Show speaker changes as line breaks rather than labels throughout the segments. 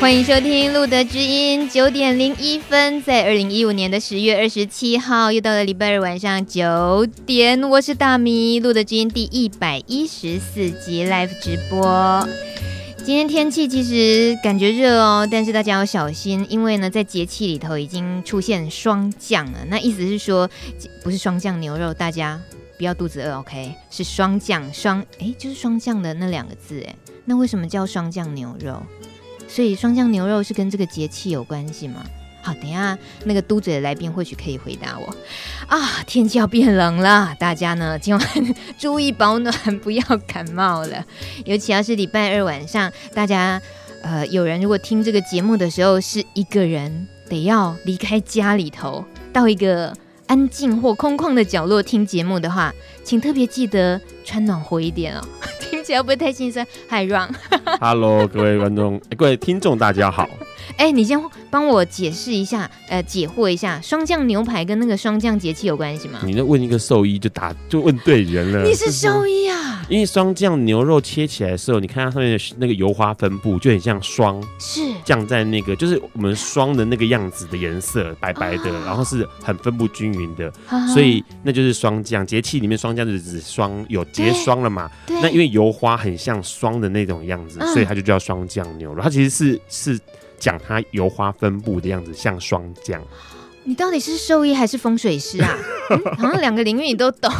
欢迎收听《路德之音》，九点零一分，在二零一五年的十月二十七号，又到了礼拜二晚上九点，我是大米，《路德之音》第一百一十四集 live 直播。今天天气其实感觉热哦，但是大家要小心，因为呢，在节气里头已经出现霜降了。那意思是说，不是霜降牛肉，大家不要肚子饿，OK？是霜降霜，哎，就是霜降的那两个字，哎，那为什么叫霜降牛肉？所以霜降牛肉是跟这个节气有关系吗？好，等下那个嘟嘴的来宾或许可以回答我。啊，天气要变冷了，大家呢今晚注意保暖，不要感冒了。尤其要是礼拜二晚上，大家呃有人如果听这个节目的时候是一个人，得要离开家里头，到一个安静或空旷的角落听节目的话，请特别记得穿暖和一点哦。听起来会不会太心酸？嗨
，Run，Hello，各位观众，各位听众，大家好。
哎、欸，你先帮我解释一下，呃，解惑一下，霜降牛排跟那个霜降节气有关系吗？
你那问一个兽医就答就问对人了。
你是兽医啊？
因为霜降牛肉切起来的时候，你看它上面的那个油花分布就很像霜，
是
降在那个就是我们霜的那个样子的颜色，白白的，啊、然后是很分布均匀的，啊、所以那就是霜降节气里面霜降就是指霜有结霜了嘛？那因为油花很像霜的那种样子，嗯、所以它就叫霜降牛肉。它其实是是。讲它油花分布的样子像霜降，
你到底是兽医还是风水师啊？嗯、好像两个领域你都懂。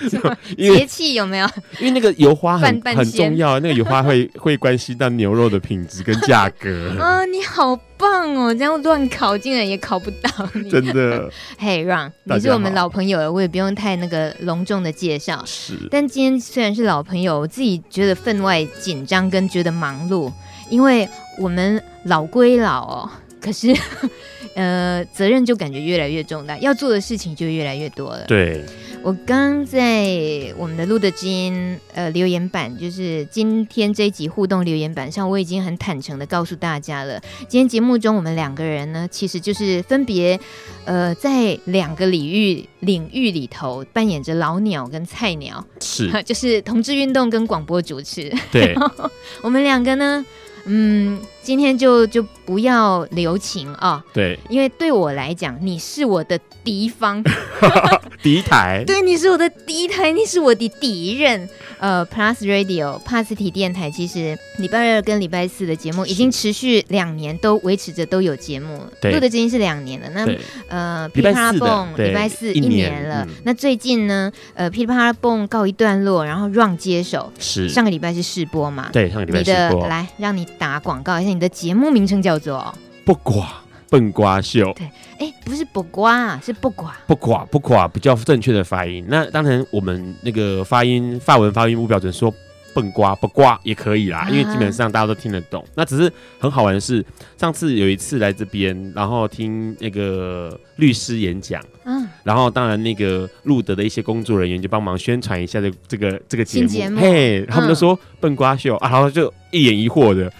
节气有没有？
因为那个油花很很重要，那个油花会 会关系到牛肉的品质跟价格。
啊、哦，你好棒哦！这样乱考竟然也考不到你，
真的。
嘿、hey,，Run，你是我们老朋友了，我也不用太那个隆重的介绍。
是，
但今天虽然是老朋友，我自己觉得分外紧张跟觉得忙碌。因为我们老归老哦，可是，呃，责任就感觉越来越重大，要做的事情就越来越多了。
对，
我刚在我们的路德之音呃留言板，就是今天这一集互动留言板上，我已经很坦诚的告诉大家了。今天节目中，我们两个人呢，其实就是分别呃在两个领域领域里头扮演着老鸟跟菜鸟，
是，
就是同志运动跟广播主持。
对，
我们两个呢。嗯，今天就就不要留情啊！
对，
因为对我来讲，你是我的敌方，
敌台。
对，你是我的敌台，你是我的敌人。呃，Plus Radio 帕斯提电台，其实礼拜二跟礼拜四的节目已经持续两年都维持着都有节目。对，录的已经是两年了。那呃，噼里啪啦蹦礼拜四一年了。年那最近呢，呃，噼里啪啦蹦告一段落，然后 Run 接手。
是
上个礼拜是试播嘛？
对，上个礼拜试播。
来，让你打广告一下，你的节目名称叫做
不瓜笨瓜秀。
对，哎、欸，不是不瓜，是不瓜
不瓜不瓜，比较正确的发音。那当然，我们那个发音发文发音不标准，说笨瓜不瓜也可以啦，啊、因为基本上大家都听得懂。那只是很好玩的是，上次有一次来这边，然后听那个律师演讲，嗯，然后当然那个路德的一些工作人员就帮忙宣传一下这这个这个节目，嘿，他们都说笨瓜秀、嗯、啊，然后就一脸疑惑的。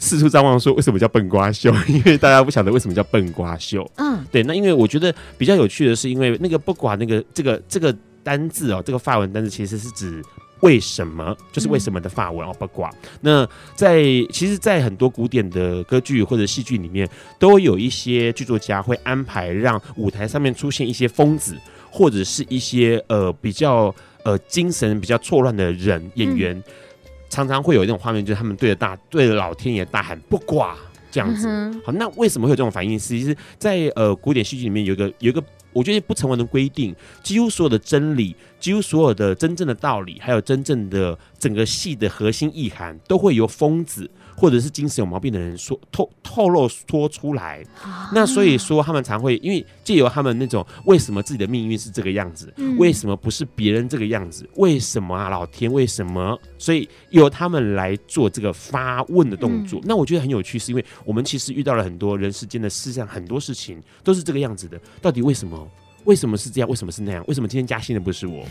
四处张望，说为什么叫笨瓜秀？因为大家不晓得为什么叫笨瓜秀。嗯，对，那因为我觉得比较有趣的是，因为那个不管那个这个这个单字哦，这个法文单字其实是指为什么，就是为什么的法文哦，不寡。那在其实，在很多古典的歌剧或者戏剧里面，都有一些剧作家会安排让舞台上面出现一些疯子，或者是一些呃比较呃精神比较错乱的人演员。嗯常常会有一种画面，就是他们对着大对着老天爷大喊“不挂”这样子。嗯、好，那为什么会有这种反应？其实，在呃古典戏剧里面有一个有一个我觉得不成文的规定，几乎所有的真理，几乎所有的真正的道理，还有真正的整个戏的核心意涵，都会由疯子。或者是精神有毛病的人说透透露说出来，那所以说他们常会因为借由他们那种为什么自己的命运是这个样子，为什么不是别人这个样子，为什么啊老天为什么？所以由他们来做这个发问的动作。那我觉得很有趣，是因为我们其实遇到了很多人世间的世上很多事情都是这个样子的，到底为什么？为什么是这样？为什么是那样？为什么今天加薪的不是我？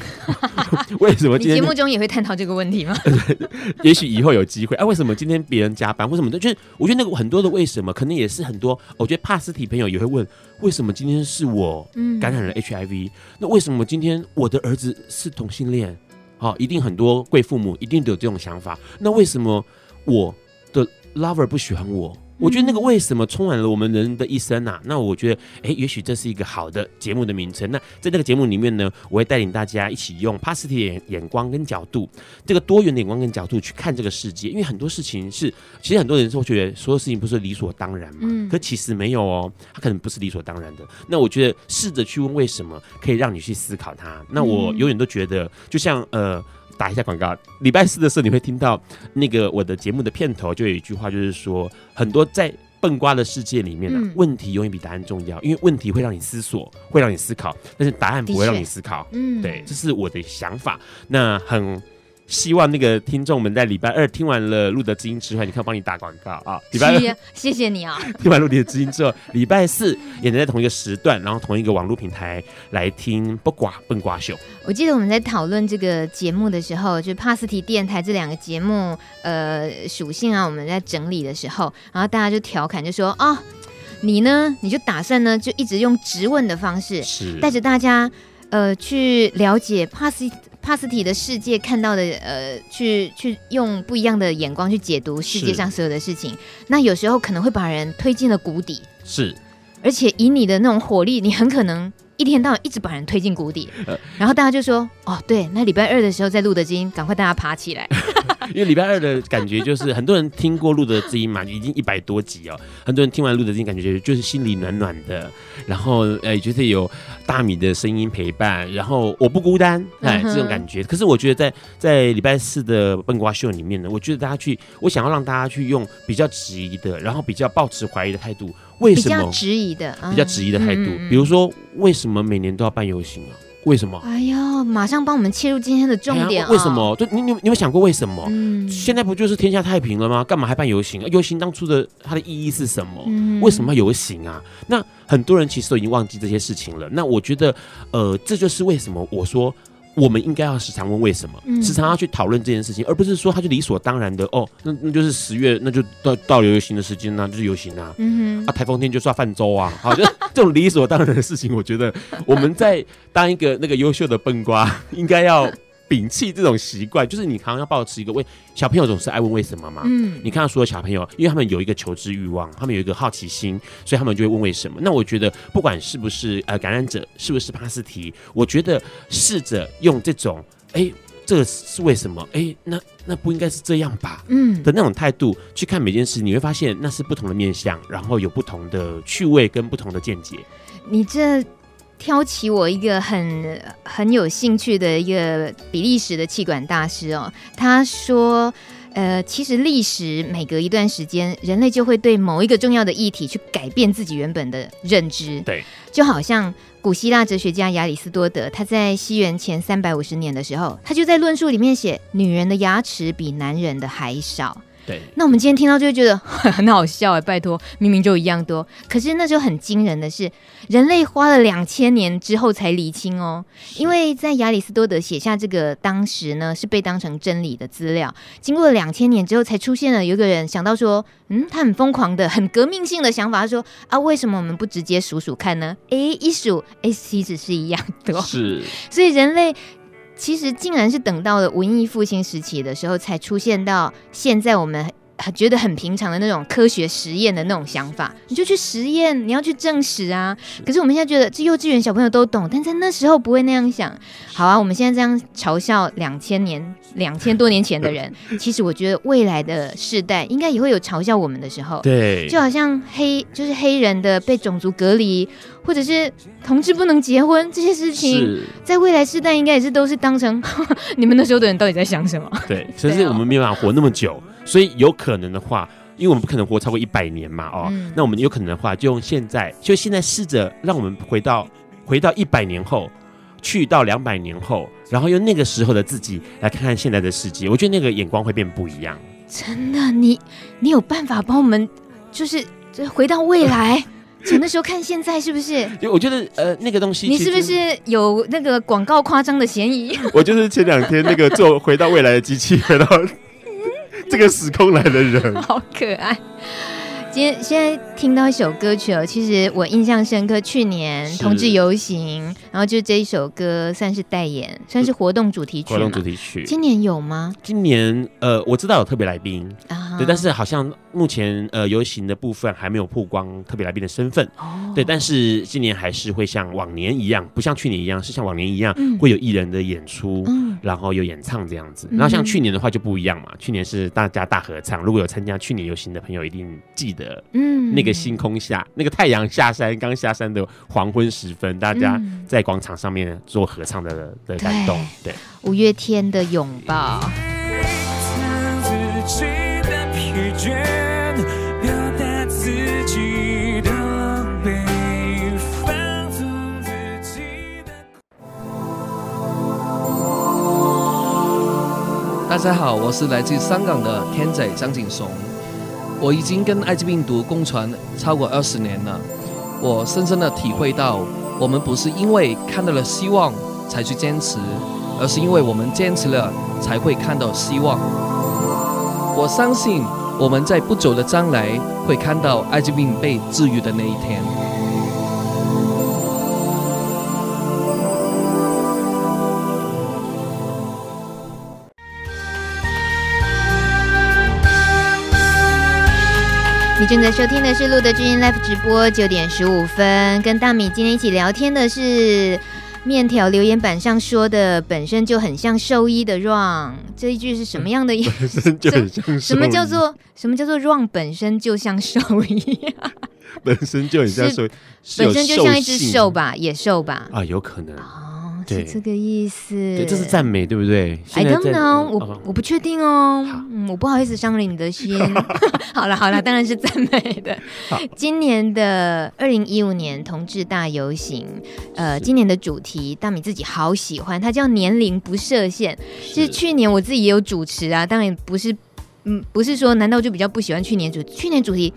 为什么今天
节目中也会探讨这个问题吗？
也许以后有机会。哎、啊，为什么今天别人加班？为什么？就是我觉得那个很多的为什么，可能也是很多。我觉得帕斯提朋友也会问：为什么今天是我感染了 HIV？、嗯、那为什么今天我的儿子是同性恋？好、哦，一定很多贵父母一定都有这种想法。那为什么我的 lover 不喜欢我？我觉得那个为什么充满了我们人的一生啊？那我觉得，哎，也许这是一个好的节目的名称。那在那个节目里面呢，我会带领大家一起用帕斯提的眼光跟角度，这个多元的眼光跟角度去看这个世界。因为很多事情是，其实很多人都觉得所有事情不是理所当然嘛，嗯，可其实没有哦，它可能不是理所当然的。那我觉得试着去问为什么，可以让你去思考它。那我永远都觉得，就像呃。打一下广告。礼拜四的时候，你会听到那个我的节目的片头，就有一句话，就是说，很多在笨瓜的世界里面呢，问题永远比答案重要，因为问题会让你思索，会让你思考，但是答案不会让你思考。嗯，对，这是我的想法。那很。希望那个听众们在礼拜二听完了《路德知音》之后，你看帮你打广告啊！礼拜二，
谢谢你啊！
听完《路德知音》之后，礼拜四也能在同一个时段，然后同一个网络平台来听《不寡笨瓜秀》。
我记得我们在讨论这个节目的时候，就帕斯提电台这两个节目呃属性啊，我们在整理的时候，然后大家就调侃就说啊、哦，你呢，你就打算呢，就一直用质问的方式，是带着大家呃去了解帕斯。帕斯提的世界看到的，呃，去去用不一样的眼光去解读世界上所有的事情，那有时候可能会把人推进了谷底。
是，
而且以你的那种火力，你很可能一天到晚一直把人推进谷底。呃、然后大家就说：“哦，对，那礼拜二的时候在录的经，赶快大家爬起来。”
因为礼拜二的感觉就是很多人听过路德知音嘛，已经一百多集哦。很多人听完路德知音，感觉就是心里暖暖的，然后呃，觉得有大米的声音陪伴，然后我不孤单，哎，这种感觉。可是我觉得在在礼拜四的笨瓜秀里面呢，我觉得大家去，我想要让大家去用比较质疑的，然后比较抱持怀疑的态度，为什么
比较质疑的，
比较质疑的态度？比如说，为什么每年都要办游行啊？为什么？
哎呀，马上帮我们切入今天的重
点、为什么？就你你你有想过为什么？嗯，现在不就是天下太平了吗？干嘛还办游行？游行当初的它的意义是什么？嗯、为什么要游行啊？那很多人其实都已经忘记这些事情了。那我觉得，呃，这就是为什么我说。我们应该要时常问为什么，嗯、时常要去讨论这件事情，而不是说他就理所当然的哦，那那就是十月，那就到到游行的时间呢、啊，就是游行啊，嗯、哼啊，台风天就刷泛舟啊，好，就这种理所当然的事情，我觉得我们在当一个那个优秀的笨瓜，应该要。摒弃这种习惯，就是你常常要保持一个问，小朋友总是爱问为什么嘛。嗯，你看到所有小朋友，因为他们有一个求知欲望，他们有一个好奇心，所以他们就会问为什么。那我觉得，不管是不是呃感染者，是不是帕斯提，我觉得试着用这种，哎、欸，这个是为什么？哎、欸，那那不应该是这样吧？嗯的那种态度去看每件事，你会发现那是不同的面相，然后有不同的趣味跟不同的见解。
你这。挑起我一个很很有兴趣的一个比利时的气管大师哦，他说，呃，其实历史每隔一段时间，人类就会对某一个重要的议题去改变自己原本的认知。
对，
就好像古希腊哲学家亚里斯多德，他在西元前三百五十年的时候，他就在论述里面写，女人的牙齿比男人的还少。
对，
那我们今天听到就会觉得 很好笑哎，拜托，明明就一样多。可是那就很惊人的是，人类花了两千年之后才厘清哦，因为在亚里斯多德写下这个当时呢是被当成真理的资料，经过了两千年之后才出现了有个人想到说，嗯，他很疯狂的、很革命性的想法，他说啊，为什么我们不直接数数看呢？哎，一数，哎，其实是一样多。
是，
所以人类。其实，竟然是等到了文艺复兴时期的时候，才出现到现在我们觉得很平常的那种科学实验的那种想法。你就去实验，你要去证实啊。可是我们现在觉得，这幼稚园小朋友都懂，但在那时候不会那样想。好啊，我们现在这样嘲笑两千年、两千多年前的人，其实我觉得未来的世代应该也会有嘲笑我们的时候。
对，
就好像黑就是黑人的被种族隔离。或者是同志不能结婚这些事情，在未来世代应该也是都是当成 你们那时候的人到底在想什么？
对，可是我们没办法活那么久，所以有可能的话，因为我们不可能活超过一百年嘛，哦，嗯、那我们有可能的话，就用现在，就现在试着让我们回到回到一百年后，去到两百年后，然后用那个时候的自己来看看现在的世界，我觉得那个眼光会变不一样。
真的，你你有办法帮我们，就是回到未来？从那时候看现在是不是？
就我觉得呃那个东西，
你是不是有那个广告夸张的嫌疑？
我就是前两天那个做回到未来的机器，回到 这个时空来的人，
好可爱。今天现在听到一首歌曲哦，其实我印象深刻。去年同志游行，然后就这一首歌算是代言，算是活动主题曲。
活动主题曲，
今年有吗？
今年呃，我知道有特别来宾啊。对，但是好像目前呃游行的部分还没有曝光特别来宾的身份。哦，对，但是今年还是会像往年一样，不像去年一样，是像往年一样、嗯、会有艺人的演出，嗯、然后有演唱这样子。然后像去年的话就不一样嘛，去年是大家大合唱。如果有参加去年游行的朋友，一定记得，嗯，那个星空下，那个太阳下山刚下山的黄昏时分，大家在广场上面做合唱的的感动，对，
五月天的拥抱。
大家好，我是来自香港的天仔张景松。我已经跟艾滋病毒共存超过二十年了，我深深的体会到，我们不是因为看到了希望才去坚持，而是因为我们坚持了才会看到希望。我相信我们在不久的将来会看到艾滋病被治愈的那一天。
正在收听的是路德知音 Live 直播，九点十五分，跟大米今天一起聊天的是面条留言板上说的，本身就很像兽医的 Ron，这一句是什么样的意思？
本身就很像。
什么叫做什么叫做 Ron 本身就像兽医？
本身就很像兽，
本身就像一只兽吧，野兽吧？
啊，有可能。
是这个意思，
对，这是赞美，对不对
？I don't know，我我不确定哦，嗯，我不好意思伤了你的心。好了 好了，当然是赞美的。今年的二零一五年同志大游行，呃，今年的主题大米自己好喜欢，它叫年龄不设限。其实去年我自己也有主持啊，当然不是，嗯，不是说难道就比较不喜欢去年主去年主题？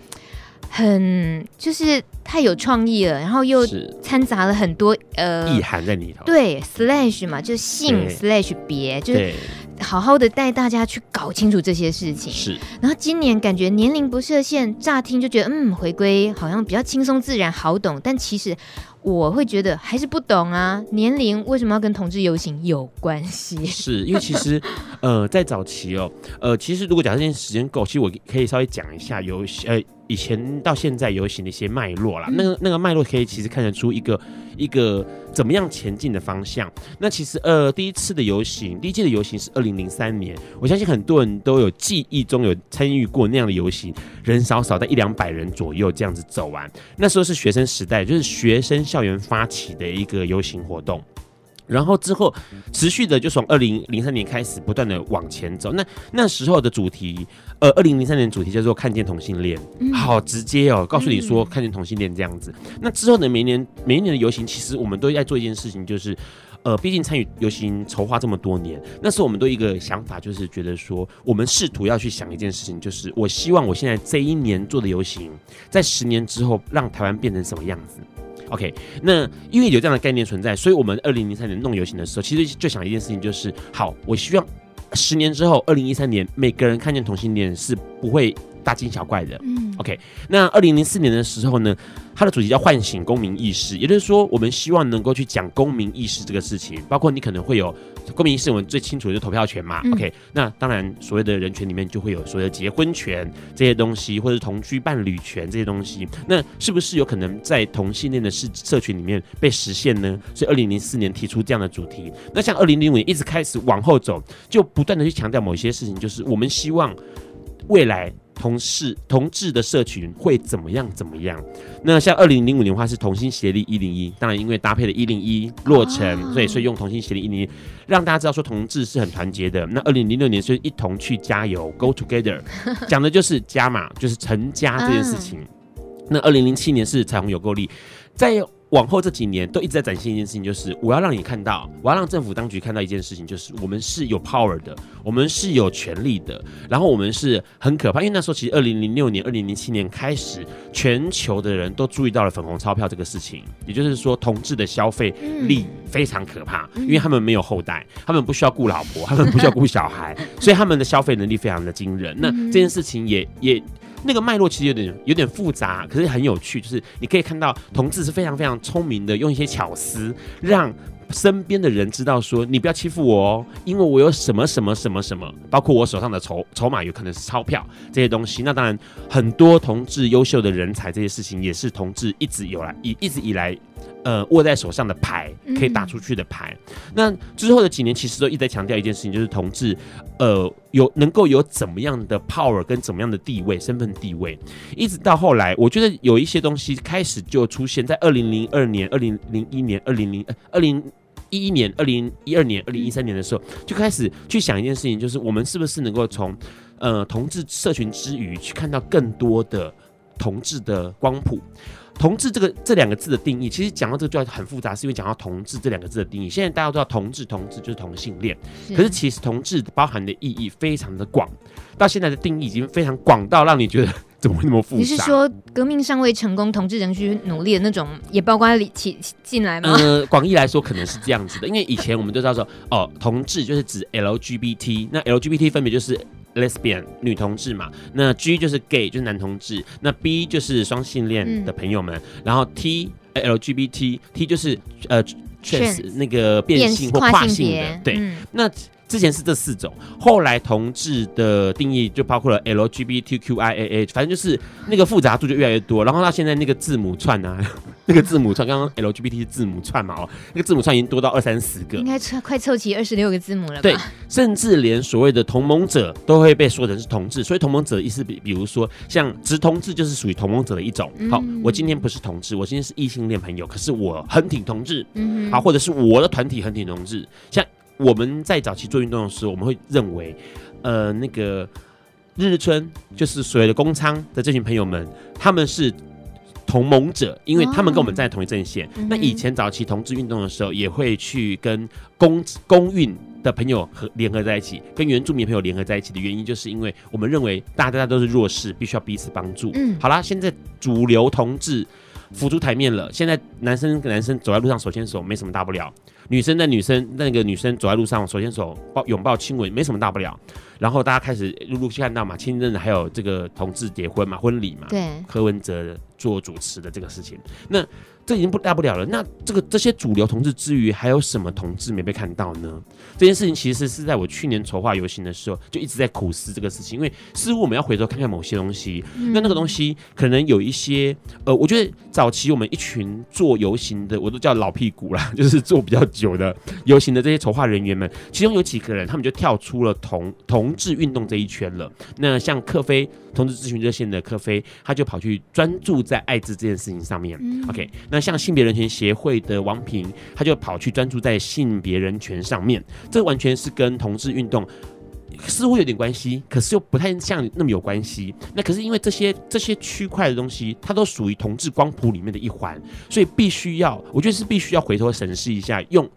很就是太有创意了，然后又掺杂了很多呃
意涵在里头。
对，slash 嘛，就是性 slash 别，就是好好的带大家去搞清楚这些事情。是。然后今年感觉年龄不设限，乍听就觉得嗯，回归好像比较轻松自然，好懂。但其实我会觉得还是不懂啊，年龄为什么要跟同志游行有关系？
是因为其实呃，在早期哦，呃，其实如果假设今天时间够，其实我可以稍微讲一下游戏呃。以前到现在游行的一些脉络啦，那个那个脉络可以其实看得出一个一个怎么样前进的方向。那其实呃第一次的游行，第一届的游行是二零零三年，我相信很多人都有记忆中有参与过那样的游行，人少少在一两百人左右这样子走完。那时候是学生时代，就是学生校园发起的一个游行活动。然后之后持续的就从二零零三年开始不断的往前走。那那时候的主题，呃，二零零三年主题叫做看见同性恋，好直接哦，告诉你说看见同性恋这样子。那之后的每一年每一年的游行，其实我们都在做一件事情，就是呃，毕竟参与游行筹划这么多年，那时候我们都一个想法，就是觉得说，我们试图要去想一件事情，就是我希望我现在这一年做的游行，在十年之后让台湾变成什么样子。OK，那因为有这样的概念存在，所以我们二零零三年弄游行的时候，其实就想一件事情，就是好，我希望十年之后，二零一三年，每个人看见同性恋是不会大惊小怪的。嗯，OK，那二零零四年的时候呢，它的主题叫唤醒公民意识，也就是说，我们希望能够去讲公民意识这个事情，包括你可能会有。公民意识我们最清楚的就是投票权嘛，嗯，OK，那当然所谓的人权里面就会有所谓的结婚权这些东西，或者同居伴侣权这些东西，那是不是有可能在同性恋的社社群里面被实现呢？所以二零零四年提出这样的主题，那像二零零五年一直开始往后走，就不断的去强调某一些事情，就是我们希望未来。同事同志的社群会怎么样？怎么样？那像二零零五年的话是同心协力一零一，当然因为搭配了一零一落成，所以所以用同心协力一零一，让大家知道说同志是很团结的。那二零零六年是一同去加油，Go Together，讲的就是加码，就是成家这件事情。那二零零七年是彩虹有够力，在。往后这几年都一直在展现一件事情，就是我要让你看到，我要让政府当局看到一件事情，就是我们是有 power 的，我们是有权力的，然后我们是很可怕。因为那时候其实二零零六年、二零零七年开始，全球的人都注意到了粉红钞票这个事情，也就是说，同志的消费力非常可怕，因为他们没有后代，他们不需要顾老婆，他们不需要顾小孩，所以他们的消费能力非常的惊人。那这件事情也也。那个脉络其实有点有点复杂，可是很有趣。就是你可以看到同志是非常非常聪明的，用一些巧思让身边的人知道说，你不要欺负我哦，因为我有什么什么什么什么，包括我手上的筹筹码有可能是钞票这些东西。那当然，很多同志优秀的人才，这些事情也是同志一直有来一一直以来。呃，握在手上的牌可以打出去的牌。嗯、那之后的几年，其实都一直在强调一件事情，就是同志，呃，有能够有怎么样的 power 跟怎么样的地位、身份地位。一直到后来，我觉得有一些东西开始就出现在二零零二年、二零零一年、二零零二零一一年、二零一二年、二零一三年的时候，就开始去想一件事情，就是我们是不是能够从呃同志社群之余，去看到更多的同志的光谱。同志这个这两个字的定义，其实讲到这个就要很复杂，是因为讲到同志这两个字的定义。现在大家都知道同志，同志就是同性恋，可是其实同志包含的意义非常的广，到现在的定义已经非常广到让你觉得怎么会那么复杂？
你是说革命尚未成功，同志仍需努力的那种，也包括里起进来吗？
呃，广义来说可能是这样子的，因为以前我们都知道说，哦，同志就是指 LGBT，那 LGBT 分别就是。Lesbian 女同志嘛，那 G 就是 Gay 就是男同志，那 B 就是双性恋的朋友们，嗯、然后 T LGBT T 就是呃确实那个变性或跨性的，对，嗯、那。之前是这四种，后来同志的定义就包括了 LGBTQIA，反正就是那个复杂度就越来越多。然后到现在那个字母串啊，那个字母串，刚刚 LGBT 字母串嘛，哦，那个字母串已经多到二三十个，
应该快凑齐二十六个字母了吧？
对，甚至连所谓的同盟者都会被说成是同志。所以同盟者的意思比，比如说像直同志就是属于同盟者的一种。好，我今天不是同志，我今天是异性恋朋友，可是我很挺同志。嗯，好，或者是我的团体很挺同志，像。我们在早期做运动的时候，我们会认为，呃，那个日日春就是所谓的公仓的这群朋友们，他们是同盟者，因为他们跟我们在同一阵线。哦、那以前早期同志运动的时候，也会去跟公公运的朋友和联合在一起，跟原住民朋友联合在一起的原因，就是因为我们认为大家大家都是弱势，必须要彼此帮助。嗯，好啦，现在主流同志浮出台面了，现在男生跟男生走在路上手牵手，没什么大不了。女生那女生那个女生走在路上，手牵手抱拥抱亲吻，没什么大不了。然后大家开始陆陆续续看到嘛，亲任还有这个同志结婚嘛，婚礼嘛，对，柯文哲做主持的这个事情，那。这已经不大不了了。那这个这些主流同志之余，还有什么同志没被看到呢？这件事情其实是在我去年筹划游行的时候，就一直在苦思这个事情。因为似乎我们要回头看看某些东西，那那个东西可能有一些呃，我觉得早期我们一群做游行的，我都叫老屁股啦，就是做比较久的游行的这些筹划人员们，其中有几个人，他们就跳出了同同志运动这一圈了。那像克菲同志咨询热线的科菲，他就跑去专注在艾滋这件事情上面。OK。那像性别人权协会的王平，他就跑去专注在性别人权上面，这完全是跟同志运动似乎有点关系，可是又不太像那么有关系。那可是因为这些这些区块的东西，它都属于同志光谱里面的一环，所以必须要，我觉得是必须要回头审视一下，用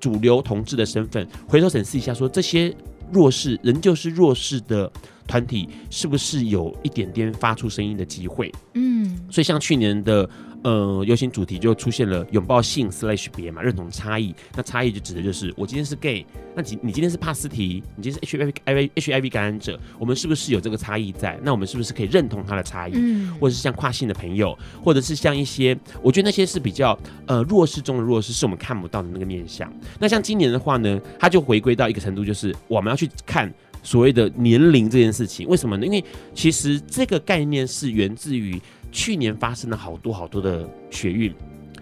主流同志的身份回头审视一下，说这些弱势仍旧是弱势的团体，是不是有一点点发出声音的机会？嗯，所以像去年的。呃，游行主题就出现了拥抱性 slash 别嘛，认同差异。那差异就指的就是我今天是 gay，那你你今天是帕斯提，你今天是 HIV HIV 感染者，我们是不是有这个差异在？那我们是不是可以认同他的差异？嗯，或者是像跨性的朋友，或者是像一些，我觉得那些是比较呃弱势中的弱势，是我们看不到的那个面向。那像今年的话呢，它就回归到一个程度，就是我们要去看所谓的年龄这件事情。为什么呢？因为其实这个概念是源自于。去年发生了好多好多的学运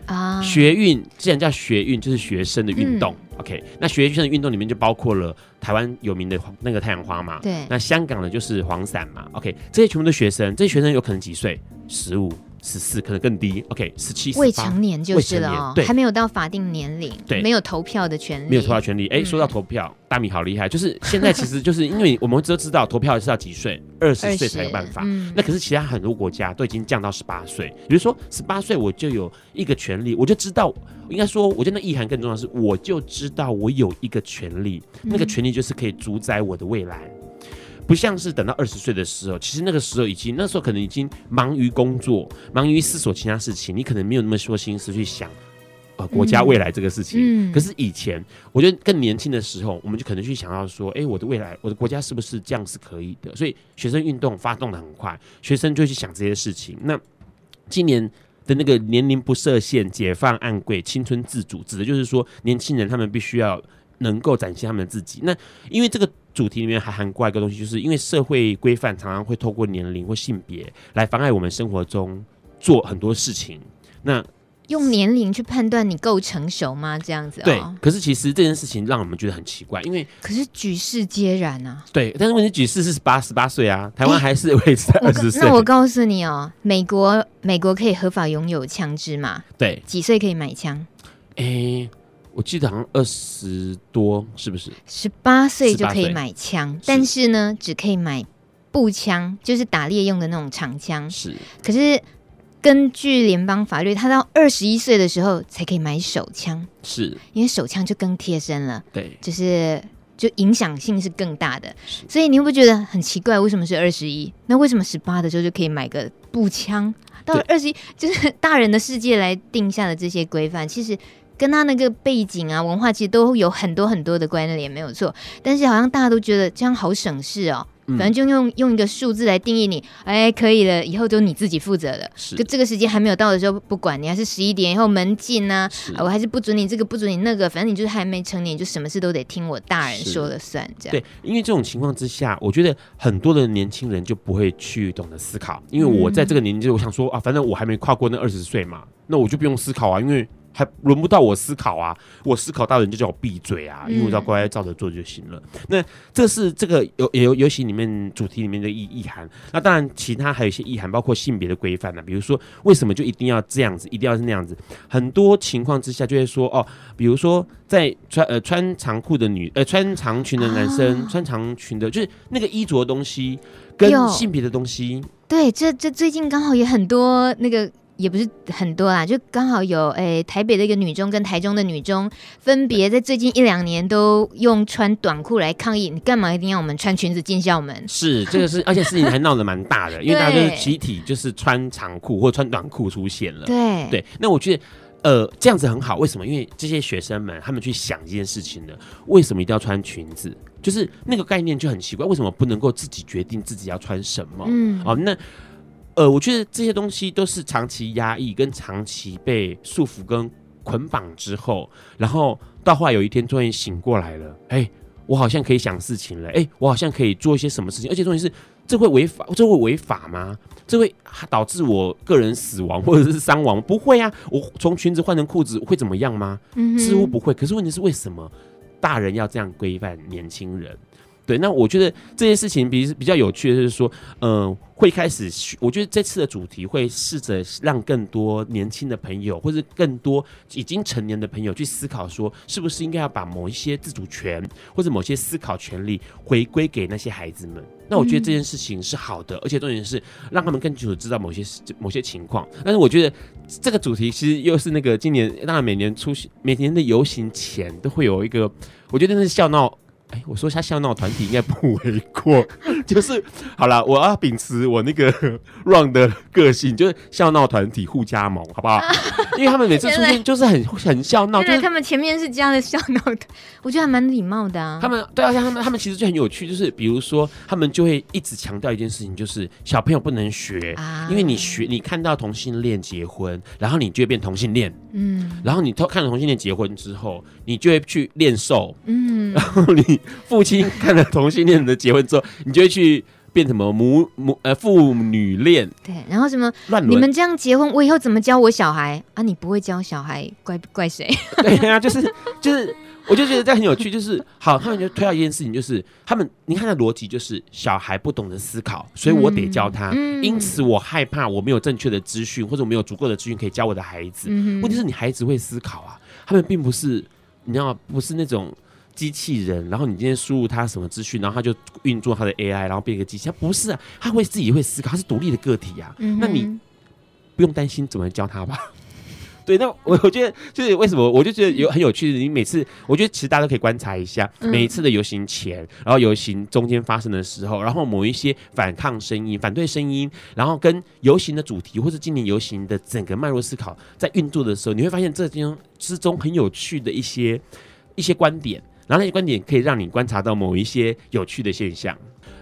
啊，学运既然叫学运，就是学生的运动。嗯、OK，那学生的运动里面就包括了台湾有名的那个太阳花嘛，对，那香港的就是黄伞嘛。OK，这些全部都学生，这些学生有可能几岁？十五。十四可能更低，OK，十七
未成年就是了哦，对，还没有到法定年龄，对，没有投票的权利，
没有投票权利。哎，说到投票，大米好厉害，就是现在其实就是因为我们都知道投票是要几岁，二十岁才有办法。那可是其他很多国家都已经降到十八岁，比如说十八岁我就有一个权利，我就知道，应该说，我觉得那意涵更重要的是，我就知道我有一个权利，那个权利就是可以主宰我的未来。不像是等到二十岁的时候，其实那个时候已经，那时候可能已经忙于工作，忙于思索其他事情，你可能没有那么多心思去想，呃，国家未来这个事情。嗯嗯、可是以前，我觉得更年轻的时候，我们就可能去想要说，哎、欸，我的未来，我的国家是不是这样是可以的？所以学生运动发动的很快，学生就去想这些事情。那今年的那个年龄不设限、解放暗柜、青春自主，指的就是说年轻人他们必须要能够展现他们自己。那因为这个主题里面还涵盖一个东西，就是因为社会规范常常会透过年龄或性别来妨碍我们生活中做很多事情。那
用年龄去判断你够成熟吗？这样子、哦、
对。可是其实这件事情让我们觉得很奇怪，因为
可是举世皆然啊。
对，但是问题举世是八十八岁啊，台湾还是维持在 二十岁。
那我告诉你哦，美国美国可以合法拥有枪支嘛？
对，
几岁可以买枪？
诶、欸，我记得好像二十多，是不是？
十八岁就可以买枪，但是呢，只可以买步枪，就是打猎用的那种长枪。
是，
可是。根据联邦法律，他到二十一岁的时候才可以买手枪，
是
因为手枪就更贴身了，
对，
就是就影响性是更大的，所以你会不会觉得很奇怪？为什么是二十一？那为什么十八的时候就可以买个步枪？到二十一，就是大人的世界来定下的这些规范，其实跟他那个背景啊、文化其实都有很多很多的关联，没有错。但是好像大家都觉得这样好省事哦。反正就用用一个数字来定义你，哎，可以了，以后就你自己负责了。
是，
可这个时间还没有到的时候，不管你还是十一点以后门禁啊，啊，我还是不准你这个，不准你那个，反正你就是还没成年，就什么事都得听我大人说了算。这样
对，因为这种情况之下，我觉得很多的年轻人就不会去懂得思考，因为我在这个年纪，我想说啊，反正我还没跨过那二十岁嘛，那我就不用思考啊，因为。还轮不到我思考啊！我思考到人就叫我闭嘴啊，因为我只要乖乖照着做就行了。嗯、那这是这个游游游戏里面主题里面的意意涵。那当然，其他还有一些意涵，包括性别的规范呢。比如说，为什么就一定要这样子，一定要是那样子？很多情况之下就会说哦，比如说在穿呃穿长裤的女呃穿长裙的男生，啊、穿长裙的，就是那个衣着的东西跟性别的东西。
对，这这最近刚好也很多那个。也不是很多啦，就刚好有诶、欸，台北的一个女中跟台中的女中，分别在最近一两年都用穿短裤来抗议。你干嘛一定要我们穿裙子进校门？
是这个是，而且事情还闹得蛮大的，因为大家就是集体就是穿长裤或穿短裤出现了。
对
对，那我觉得呃这样子很好，为什么？因为这些学生们他们去想这件事情呢，为什么一定要穿裙子？就是那个概念就很奇怪，为什么不能够自己决定自己要穿什么？嗯，哦那。呃，我觉得这些东西都是长期压抑、跟长期被束缚跟捆绑之后，然后到后来有一天突然醒过来了，哎，我好像可以想事情了，哎，我好像可以做一些什么事情，而且重点是，这会违法？这会违法吗？这会导致我个人死亡或者是伤亡？不会啊，我从裙子换成裤子会怎么样吗？嗯，似乎不会。可是问题是，为什么大人要这样规范年轻人？对，那我觉得这件事情比比较有趣的就是说，嗯、呃，会开始，我觉得这次的主题会试着让更多年轻的朋友，或者更多已经成年的朋友去思考，说是不是应该要把某一些自主权或者某些思考权利回归给那些孩子们。那我觉得这件事情是好的，而且重点是让他们更清楚知道某些某些情况。但是我觉得这个主题其实又是那个今年，当然每年出行每年的游行前都会有一个，我觉得那是笑闹。哎，我说一下笑闹团体应该不为过，就是好了，我要秉持我那个 run 的个性，就是笑闹团体互加盟，好不好？因为他们每次出现就是很很笑闹，就是
他们前面是加了笑闹的，我觉得还蛮礼貌的啊。
他们对啊，像他们他们其实就很有趣，就是比如说他们就会一直强调一件事情，就是小朋友不能学，啊、因为你学你看到同性恋结婚，然后你就会变同性恋，嗯，然后你偷看了同性恋结婚之后，你就会去练瘦，嗯，然后你。父亲看了同性恋的结婚之后，你就会去变什么母母呃父女恋？
对，然后什么乱？你们这样结婚，我以后怎么教我小孩啊？你不会教小孩，怪怪谁？
对啊，就是就是，我就觉得这很有趣。就是好，他们就推到一件事情，就是他们你看的逻辑就是小孩不懂得思考，所以我得教他。嗯，因此我害怕我没有正确的资讯，或者我没有足够的资讯可以教我的孩子。嗯，问题是你孩子会思考啊，他们并不是你知道吗？不是那种。机器人，然后你今天输入它什么资讯，然后它就运作它的 AI，然后变一个机器。它不是啊，它会自己会思考，它是独立的个体呀、啊。嗯、那你不用担心怎么教它吧？对，那我我觉得就是为什么，我就觉得有很有趣的。你每次，我觉得其实大家都可以观察一下，每一次的游行前，然后游行中间发生的时候，然后某一些反抗声音、反对声音，然后跟游行的主题或者今年游行的整个脉络思考在运作的时候，你会发现这之之中很有趣的一些一些观点。然后那些观点可以让你观察到某一些有趣的现象。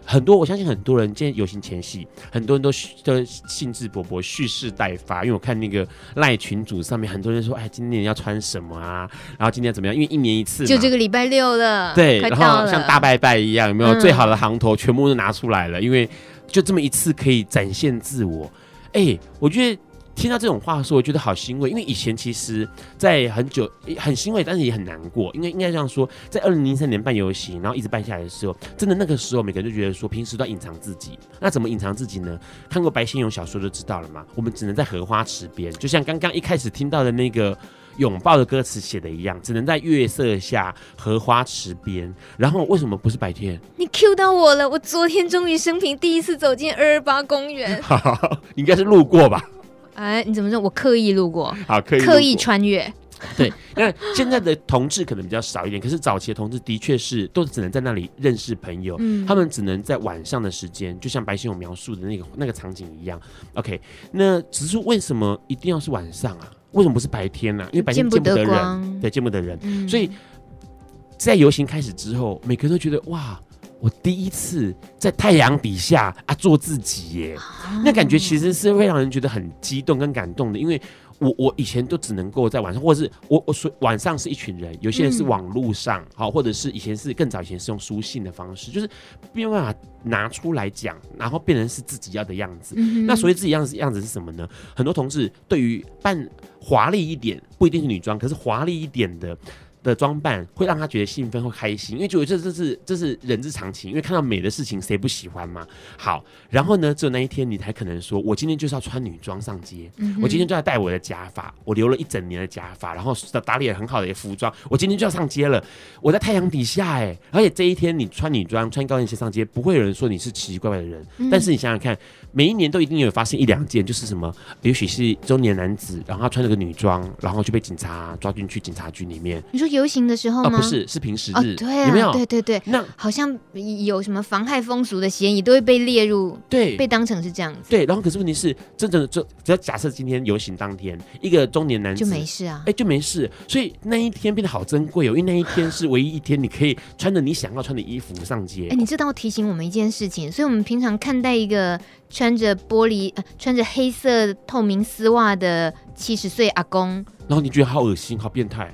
很多，我相信很多人今天游行前夕，很多人都都兴致勃勃、蓄势待发。因为我看那个赖群组上面，很多人说：“哎，今年要穿什么啊？然后今年怎么样？因为一年一次，
就这个礼拜六了，
对，然后像大拜拜一样，有没有、嗯、最好的行头全部都拿出来了？因为就这么一次可以展现自我。哎，我觉得。”听到这种话的时候，我觉得好欣慰，因为以前其实，在很久很欣慰，但是也很难过，因为应该这样说，在二零零三年办游行，然后一直办下来的时候，真的那个时候，每个人就觉得说，平时都要隐藏自己，那怎么隐藏自己呢？看过白先勇小说就知道了嘛，我们只能在荷花池边，就像刚刚一开始听到的那个拥抱的歌词写的一样，只能在月色下荷花池边。然后为什么不是白天？
你 Q 到我了，我昨天终于生平第一次走进二二八公园，
应该是路过吧。
哎，你怎么说？我刻意路过，
好，刻意
刻意穿越。
对，那现在的同志可能比较少一点，可是早期的同志的确是都只能在那里认识朋友，嗯，他们只能在晚上的时间，就像白先勇描述的那个那个场景一样。OK，那只是为什么一定要是晚上啊？为什么不是白天呢？啊？因为白天见不得人，得对，见不得人，嗯，所以在游行开始之后，每个人都觉得哇。我第一次在太阳底下啊做自己耶，那感觉其实是会让人觉得很激动跟感动的，因为我我以前都只能够在晚上，或者是我我说晚上是一群人，有些人是网络上好，或者是以前是更早以前是用书信的方式，就是没有办法拿出来讲，然后变成是自己要的样子。那所以自己样子样子是什么呢？很多同志对于扮华丽一点，不一定是女装，可是华丽一点的。的装扮会让他觉得兴奋或开心，因为觉得这这是这是人之常情，因为看到美的事情谁不喜欢嘛？好，然后呢，只有那一天你才可能说，我今天就是要穿女装上街，嗯、我今天就要戴我的假发，我留了一整年的假发，然后打理很好的服装，我今天就要上街了。我在太阳底下哎，而且这一天你穿女装穿高跟鞋上街，不会有人说你是奇奇怪怪的人。嗯、但是你想想看，每一年都一定有发生一两件，就是什么，也许是中年男子，然后他穿了个女装，然后就被警察抓进去警察局里面。
你说。游行的时候吗？
哦、不是，是平时日。
哦、对、啊、
有没有？
对对对，那好像有什么妨害风俗的嫌疑，都会被列入，
对，
被当成是这样子。
对，然后可是问题是，真正的就只要假设今天游行当天，一个中年男子
就没事啊，
哎，就没事。所以那一天变得好珍贵哦，因为那一天是唯一一天你可以穿着你想要穿的衣服上街。
哎，你知道提醒我们一件事情，所以我们平常看待一个穿着玻璃、呃、穿着黑色透明丝袜的七十岁阿公，
然后你觉得好恶心、好变态。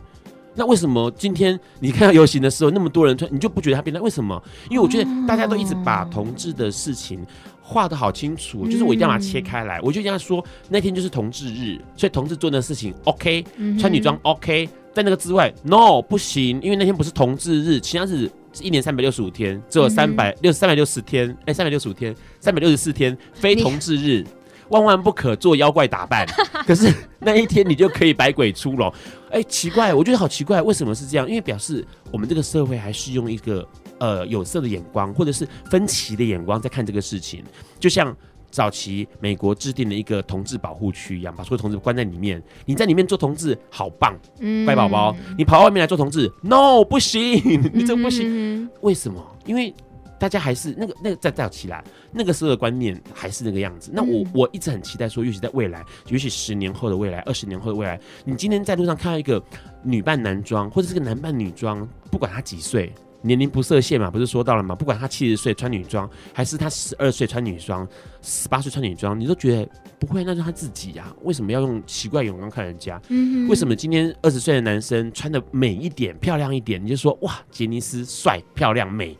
那为什么今天你看到游行的时候那么多人穿，你就不觉得他变态？为什么？因为我觉得大家都一直把同志的事情画得好清楚，嗯、就是我一定要把它切开来。我就这样说，那天就是同志日，所以同志做的事情 OK，穿女装 OK，在那个之外 No 不行，因为那天不是同志日，其他日是一年三百六十五天，只有三百六三百六十天，哎，三百六十五天，三百六十四天非同志日。万万不可做妖怪打扮，可是那一天你就可以百鬼出笼。哎，奇怪，我觉得好奇怪，为什么是这样？因为表示我们这个社会还是用一个呃有色的眼光，或者是分歧的眼光在看这个事情。就像早期美国制定了一个同志保护区一样，把所有同志关在里面。你在里面做同志好棒，乖宝宝。你跑到外面来做同志，no 不行，你这不行。为什么？因为。大家还是那个那个再再起来，那个时候的观念还是那个样子。那我我一直很期待说，尤其在未来，尤其十年后的未来，二十年后的未来，你今天在路上看到一个女扮男装，或者是个男扮女装，不管他几岁，年龄不设限嘛，不是说到了嘛？不管他七十岁穿女装，还是他十二岁穿女装，十八岁穿女装，你都觉得不会，那是他自己呀、啊。为什么要用奇怪眼光看人家？为什么今天二十岁的男生穿的美一点、漂亮一点，你就说哇，杰尼斯帅、漂亮、美？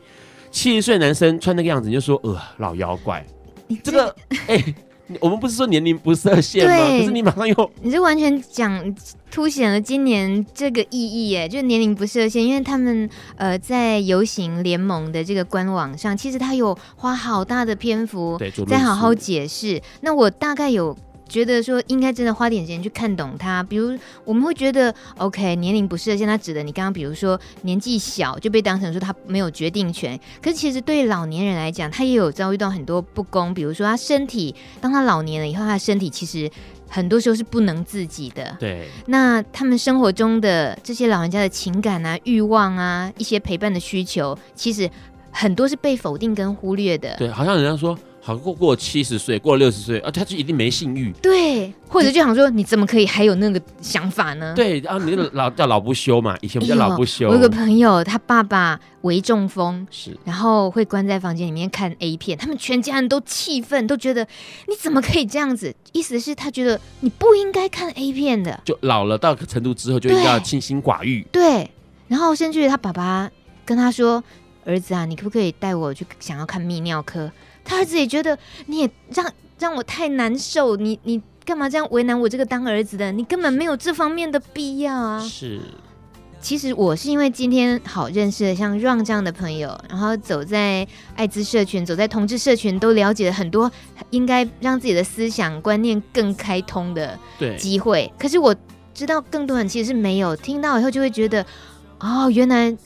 七十岁男生穿那个样子，你就说呃老妖怪。你这，个哎、欸，我们不是说年龄不设限吗？可是你马上又，
你是完全讲凸显了今年这个意义，哎，就是年龄不设限，因为他们呃在游行联盟的这个官网上，其实他有花好大的篇幅在好好解释。那我大概有。觉得说应该真的花点时间去看懂他，比如我们会觉得，OK，年龄不是像，他指的你刚刚比如说年纪小就被当成说他没有决定权，可是其实对老年人来讲，他也有遭遇到很多不公，比如说他身体，当他老年了以后，他的身体其实很多时候是不能自己的。
对，
那他们生活中的这些老人家的情感啊、欲望啊、一些陪伴的需求，其实很多是被否定跟忽略的。
对，好像人家说。好过过七十岁，过了六十岁啊，他就一定没性欲。
对，或者就想说，你怎么可以还有那个想法呢？
对，然后你老叫老不休嘛，以前我们叫老不休。
我有个朋友，他爸爸为中风，
是，
然后会关在房间里面看 A 片，他们全家人都气愤，都觉得你怎么可以这样子？意思是，他觉得你不应该看 A 片的。
就老了到程度之后，就应该要清心寡欲。
对，然后甚至于他爸爸跟他说：“儿子啊，你可不可以带我去想要看泌尿科？”他儿子也觉得你也让让我太难受，你你干嘛这样为难我这个当儿子的？你根本没有这方面的必要啊！
是，
其实我是因为今天好认识了像 Ron 这样的朋友，然后走在艾滋社群，走在同志社群，都了解了很多应该让自己的思想观念更开通的机会。可是我知道更多人其实是没有听到以后就会觉得，哦，原来。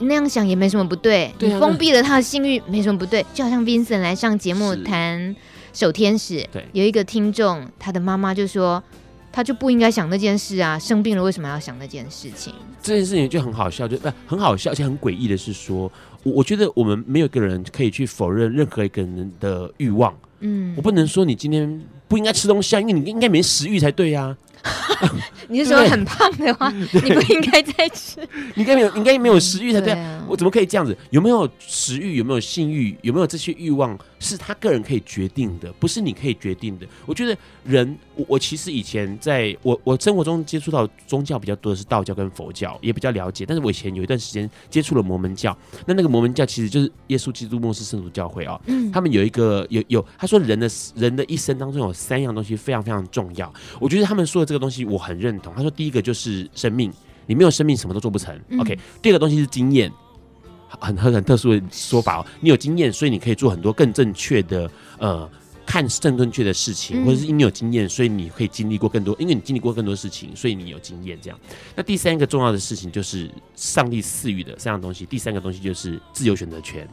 那样想也没什么不对，对啊、你封闭了他的性欲没什么不对，就好像 Vincent 来上节目谈守天使，
对，
有一个听众，他的妈妈就说，他就不应该想那件事啊，生病了为什么要想那件事情？
这件事情就很好笑，就不、呃、很好笑，而且很诡异的是说，我我觉得我们没有一个人可以去否认任何一个人的欲望，嗯，我不能说你今天不应该吃东西啊，因为你应该没食欲才对呀、啊。
你是说很胖的话，你不应该再吃？
你 应该没有，应该没有食欲才对。我怎么可以这样子？有没有食欲？有没有性欲？有没有这些欲望？是他个人可以决定的，不是你可以决定的。我觉得人，我我其实以前在我我生活中接触到宗教比较多的是道教跟佛教，也比较了解。但是我以前有一段时间接触了摩门教，那那个摩门教其实就是耶稣基督末世圣徒教会啊、哦。嗯，他们有一个有有，他说人的人的一生当中有三样东西非常非常重要。我觉得他们说的这个东西我很认同。他说第一个就是生命，你没有生命什么都做不成。嗯、OK，第二个东西是经验。很很很特殊的说法哦，你有经验，所以你可以做很多更正确的呃。看正正确的事情，或者是因为你有经验，所以你可以经历过更多。因为你经历过更多事情，所以你有经验。这样，那第三个重要的事情就是上帝赐予的三样东西。第三个东西就是自由选择权，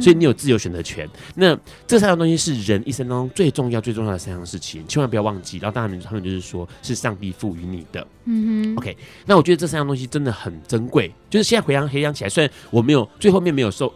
所以你有自由选择权。那这三样东西是人一生当中最重要、最重要的三样事情，千万不要忘记。然后当然，他们就是说是上帝赋予你的。嗯哼。OK，那我觉得这三样东西真的很珍贵。就是现在回想回想起来，虽然我没有最后面没有受。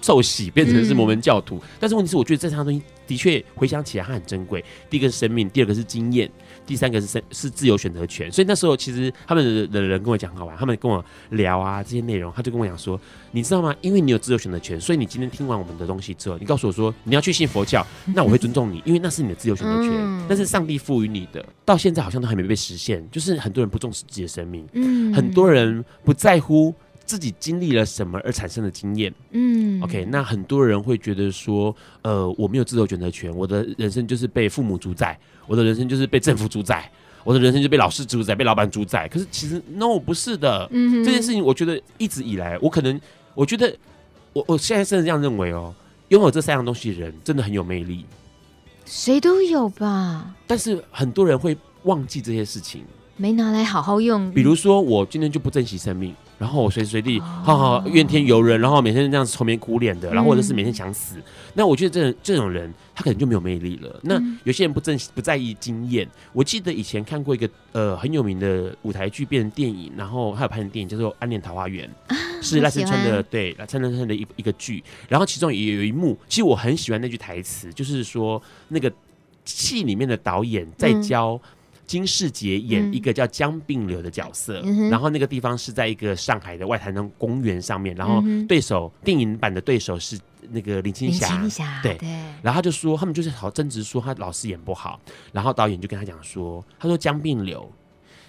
受洗变成是摩门教徒，嗯、但是问题是，我觉得这三样东西的确回想起来，它很珍贵。第一个是生命，第二个是经验，第三个是生是自由选择权。所以那时候，其实他们的人跟我讲很好玩，他们跟我聊啊这些内容，他就跟我讲说，你知道吗？因为你有自由选择权，所以你今天听完我们的东西之后，你告诉我说你要去信佛教，那我会尊重你，因为那是你的自由选择权，那、嗯、是上帝赋予你的。到现在好像都还没被实现，就是很多人不重视自己的生命，嗯，很多人不在乎。自己经历了什么而产生的经验，嗯，OK，那很多人会觉得说，呃，我没有自由选择权，我的人生就是被父母主宰，我的人生就是被政府主宰，我的人生就被老师主宰，被老板主宰。可是其实 no 不是的，嗯，这件事情我觉得一直以来，我可能我觉得我我现在甚至这样认为哦，拥有这三样东西的人真的很有魅力，
谁都有吧，
但是很多人会忘记这些事情，
没拿来好好用。
比如说我今天就不珍惜生命。然后我随时随地好好怨天尤人，然后每天这样子愁眉苦脸的，然后或者是每天想死。那我觉得这这种人他可能就没有魅力了。那有些人不正不在意经验。我记得以前看过一个呃很有名的舞台剧变成电影，然后还有拍成电影叫做《暗恋桃花源》，是赖声川的对赖声川的一一个剧。然后其中也有一幕，其实我很喜欢那句台词，就是说那个戏里面的导演在教。金世杰演一个叫江并流的角色，嗯、然后那个地方是在一个上海的外滩的公园上面，然后对手、嗯、电影版的对手是那个林青霞，对，对，然后他就说他们就是好争执，说他老是演不好，然后导演就跟他讲说，他说江并流，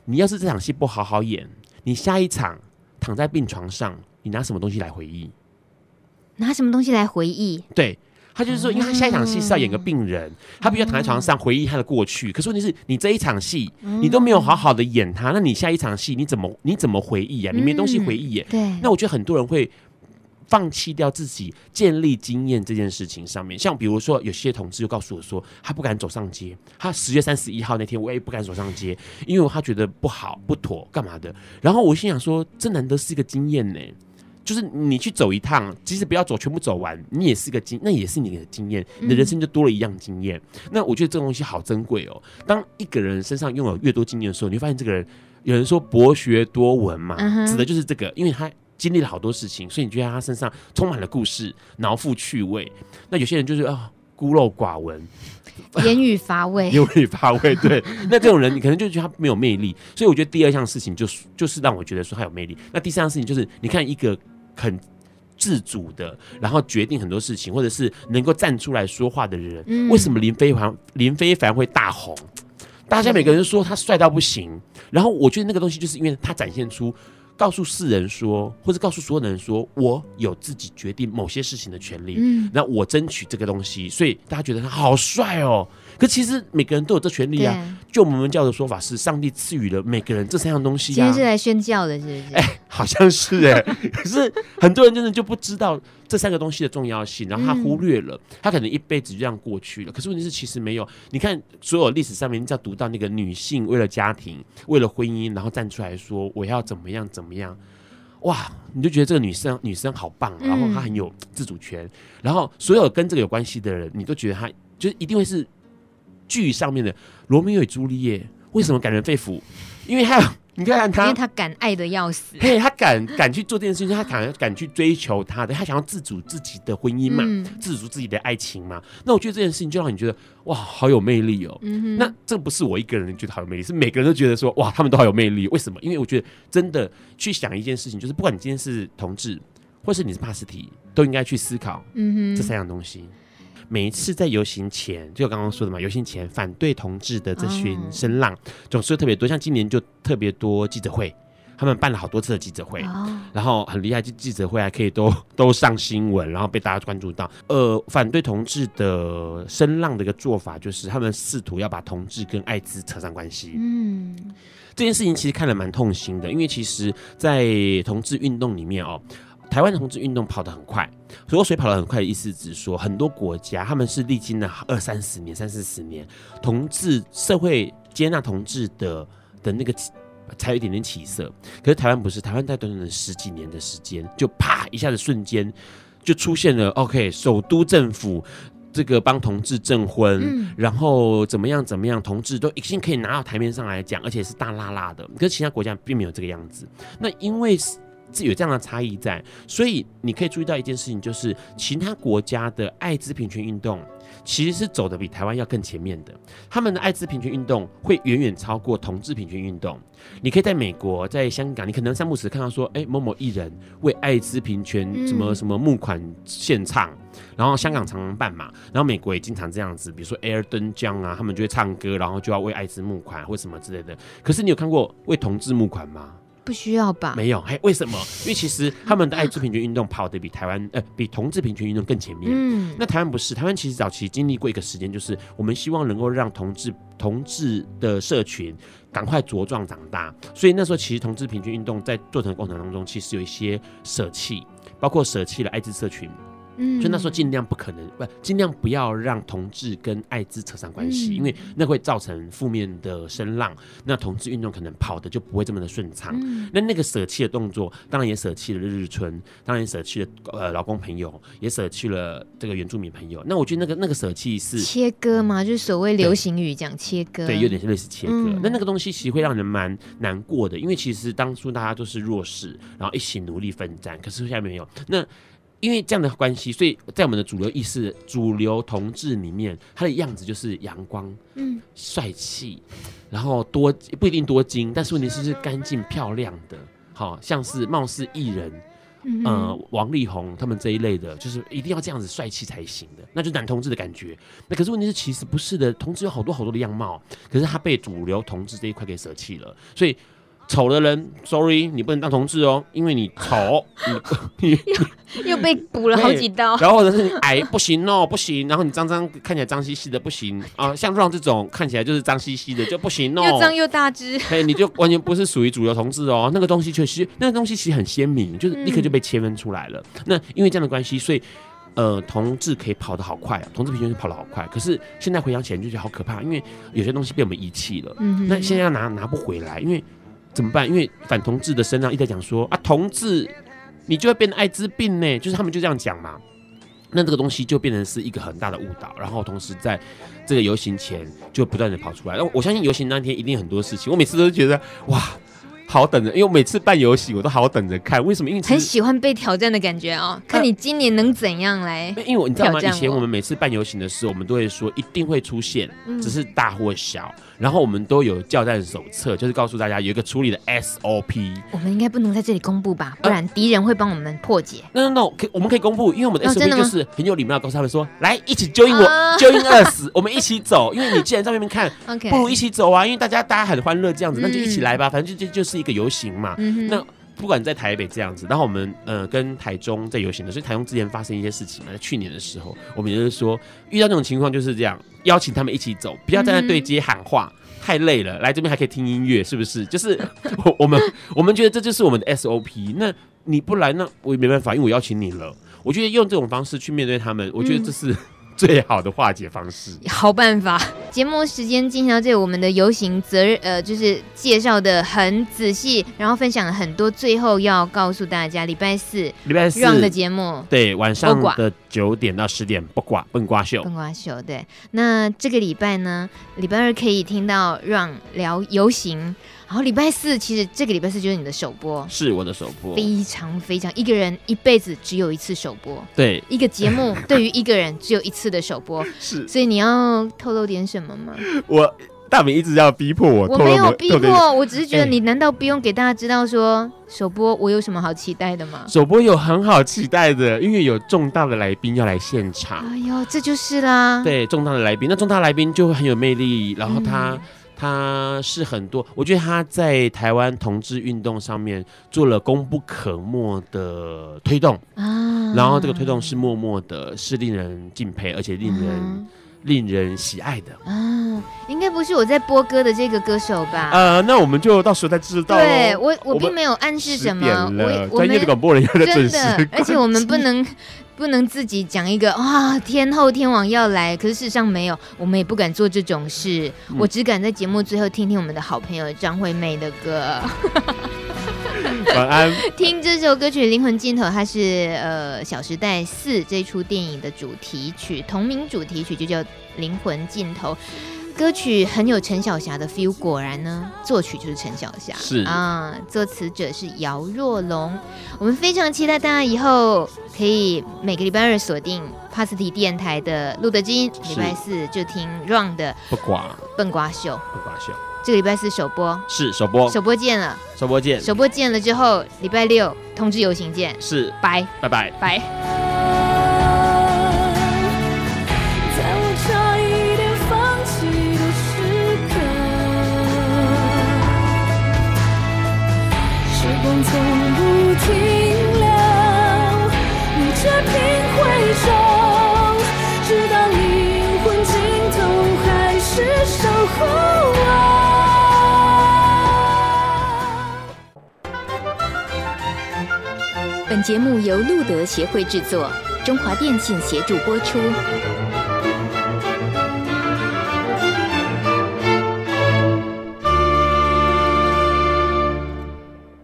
你要是这场戏不好好演，你下一场躺在病床上，你拿什么东西来回忆？
拿什么东西来回忆？
对。他就是说，因为他下一场戏是要演个病人，嗯、他必须要躺在床上回忆他的过去。可是问题是，你这一场戏你都没有好好的演他，那你下一场戏你怎么你怎么回忆啊？你没东西回忆耶。对。那我觉得很多人会放弃掉自己建立经验这件事情上面。像比如说，有些同事就告诉我说，他不敢走上街。他十月三十一号那天，我也不敢走上街，因为他觉得不好不妥，干嘛的？然后我心想说，这难得是一个经验呢。就是你去走一趟，即使不要走全部走完，你也是个经，那也是你的经验，你的人生就多了一样经验。嗯、那我觉得这个东西好珍贵哦。当一个人身上拥有越多经验的时候，你会发现这个人，有人说博学多闻嘛，嗯、指的就是这个，因为他经历了好多事情，所以你觉得他身上充满了故事，脑富趣味。那有些人就是啊。孤陋寡闻，
言语乏味，
言语乏味。对，那这种人你可能就觉得他没有魅力。所以我觉得第二项事情就是就是让我觉得说他有魅力。那第三项事情就是你看一个很自主的，然后决定很多事情，或者是能够站出来说话的人，嗯、为什么林非凡林非凡会大红？大家每个人说他帅到不行，然后我觉得那个东西就是因为他展现出。告诉世人说，或者告诉所有的人说，我有自己决定某些事情的权利。嗯，那我争取这个东西，所以大家觉得他好帅哦。可其实每个人都有这权利啊。就我们教的说法是，上帝赐予了每个人这三样东西啊。
今天是来宣教的，是不是？
哎，好像是哎。可是很多人真的就不知道这三个东西的重要性，然后他忽略了，他可能一辈子就这样过去了。可是问题是，其实没有。你看，所有历史上面，你只要读到那个女性为了家庭、为了婚姻，然后站出来说我要怎么样怎么样，哇，你就觉得这个女生女生好棒，然后她很有自主权，然后所有跟这个有关系的人，你都觉得她就是一定会是。剧上面的罗密欧与朱丽叶为什么感人肺腑？因为他，你看他，
因为他敢爱的要死，
嘿，他敢敢去做这件事情，他敢敢去追求他的，他想要自主自己的婚姻嘛，嗯、自主自己的爱情嘛。那我觉得这件事情就让你觉得哇，好有魅力哦。嗯、哼那这不是我一个人觉得好有魅力，是每个人都觉得说哇，他们都好有魅力。为什么？因为我觉得真的去想一件事情，就是不管你今天是同志，或是你是帕斯提，都应该去思考，嗯哼，这三样东西。每一次在游行前，就刚刚说的嘛，游行前反对同志的这群声浪，总是特别多。像今年就特别多记者会，他们办了好多次的记者会，然后很厉害，就记者会还可以都 都上新闻，然后被大家关注到。呃，反对同志的声浪的一个做法，就是他们试图要把同志跟艾滋扯上关系。嗯，这件事情其实看了蛮痛心的，因为其实，在同志运动里面哦。台湾同志运动跑得很快，所以水跑得很快的意思，只是说很多国家他们是历经了二三十年、三四十年，同志社会接纳同志的的那个才有一点点起色。可是台湾不是，台湾在短短的十几年的时间，就啪一下子瞬间就出现了。OK，首都政府这个帮同志证婚，嗯、然后怎么样怎么样，同志都已经可以拿到台面上来讲，而且是大辣辣的。可是其他国家并没有这个样子。那因为。有这样的差异在，所以你可以注意到一件事情，就是其他国家的艾滋平权运动其实是走的比台湾要更前面的。他们的艾滋平权运动会远远超过同志平权运动。你可以在美国、在香港，你可能三不时看到说，哎，某某艺人为艾滋平权什么什么募款献唱，然后香港常常办嘛，然后美国也经常这样子，比如说艾尔登江啊，他们就会唱歌，然后就要为艾滋募款或什么之类的。可是你有看过为同志募款吗？
不需要吧？
没有，嘿，为什么？因为其实他们的艾滋平均运动跑得比台湾，呃，比同志平均运动更前面。嗯，那台湾不是？台湾其实早期经历过一个时间，就是我们希望能够让同志同志的社群赶快茁壮长大，所以那时候其实同志平均运动在做成的过程当中，其实有一些舍弃，包括舍弃了艾滋社群。嗯，所以那时候尽量不可能，不尽量不要让同志跟艾滋扯上关系，嗯、因为那会造成负面的声浪，那同志运动可能跑的就不会这么的顺畅。嗯、那那个舍弃的动作，当然也舍弃了日日春，当然也舍弃了呃老公朋友，也舍弃了这个原住民朋友。那我觉得那个那个舍弃是
切割嘛，就是所谓流行语讲切割，
对，有点类似切割。嗯、那那个东西其实会让人蛮难过的，因为其实当初大家都是弱势，然后一起努力奋战，可是现在没有那。因为这样的关系，所以在我们的主流意识、主流同志里面，他的样子就是阳光、嗯，帅气，然后多不一定多金，但是问题是是干净漂亮的，好像是貌似艺人，嗯，呃，王力宏他们这一类的，就是一定要这样子帅气才行的，那就男同志的感觉。那可是问题是，其实不是的，同志有好多好多的样貌，可是他被主流同志这一块给舍弃了，所以。丑的人，sorry，你不能当同志哦，因为你丑，你你
又又被补了好几刀。
然后或者是你矮，不行哦，不行。然后你脏脏，看起来脏兮兮的，不行啊。像 Ron 这种看起来就是脏兮兮的就不行哦。
又脏又大只，
嘿，你就完全不是属于主流同志哦。那个东西确实，那个东西其实很鲜明，就是立刻就被切分出来了。嗯、那因为这样的关系，所以呃，同志可以跑得好快啊，同志平均跑得好快。可是现在回想起来就觉得好可怕，因为有些东西被我们遗弃了。嗯，那现在要拿拿不回来，因为。怎么办？因为反同志的身上一直在讲说啊，同志你就会变艾滋病呢，就是他们就这样讲嘛。那这个东西就变成是一个很大的误导，然后同时在这个游行前就不断的跑出来。那我相信游行那天一定很多事情，我每次都觉得哇。好等着，因为我每次办游戏我都好等着看。为什么？因为
很喜欢被挑战的感觉哦。看你今年能怎样来？
因为你知道吗？以前我们每次办游行的时候，我们都会说一定会出现，只是大或小。然后我们都有教战手册，就是告诉大家有一个处理的 SOP。
我们应该不能在这里公布吧？不然敌人会帮我们破解。
No，No，No，，可我们可以公布，因为我们的 SOP 就是很有礼貌，告诉他们说：来，一起 join 我，join us，我们一起走。因为你既然在外面看，不如一起走啊！因为大家大家很欢乐这样子，那就一起来吧。反正就就就是一个游行嘛。那不管在台北这样子，然后我们呃跟台中在游行的，所以台中之前发生一些事情嘛，在去年的时候，我们就是说遇到这种情况就是这样，邀请他们一起走，不要站在对街喊话，太累了，来这边还可以听音乐，是不是？就是我我们我们觉得这就是我们的 SOP。那你不来，那我也没办法，因为我邀请你了。我觉得用这种方式去面对他们，我觉得这是。最好的化解方式，
好办法。节目时间进行到这里，我们的游行责任呃，就是介绍的很仔细，然后分享了很多。最后要告诉大家，礼拜四，
礼拜四
的节目，
对，晚上的九点到十点，不挂笨瓜秀，
笨瓜秀。对，那这个礼拜呢，礼拜二可以听到 Run 聊游行。然后礼拜四，其实这个礼拜四就是你的首播，
是我的首播，
非常非常一个人一辈子只有一次首播，
对，
一个节目 对于一个人只有一次的首播，
是，
所以你要透露点什么吗？
我大明一直要逼迫我，
我没有逼迫，我只是觉得你难道不用给大家知道说首播我有什么好期待的吗？
首播有很好期待的，因为有重大的来宾要来现场，
哎呦，这就是啦，
对，重大的来宾，那重大来宾就会很有魅力，然后他。嗯他是很多，我觉得他在台湾同志运动上面做了功不可没的推动啊，然后这个推动是默默的，是令人敬佩，而且令人、嗯、令人喜爱的啊。
应该不是我在播歌的这个歌手吧？
呃，那我们就到时候再知道。
对我，我并没有暗示什么，我
专业的广播人要在准时，
而且我们不能。不能自己讲一个啊，天后天王要来，可是事实上没有，我们也不敢做这种事。嗯、我只敢在节目最后听听我们的好朋友张惠妹的歌。
晚安。
听这首歌曲《灵魂尽头》，它是呃《小时代四》这出电影的主题曲，同名主题曲就叫《灵魂尽头》。歌曲很有陈小霞的 feel，果然呢，作曲就是陈小霞，
是。啊，
作词者是姚若龙。我们非常期待大家以后可以每个礼拜二锁定帕斯提电台的路德基因，礼拜四就听 Run 的
不瓜
笨瓜秀，
笨瓜秀，
这个礼拜四首播。
是首播，
首播见了，
首播见，
首播见了之后，礼拜六通知游行见，
是，
拜。
拜拜。
拜。从节目由路德协会制作，中华电信协助播出。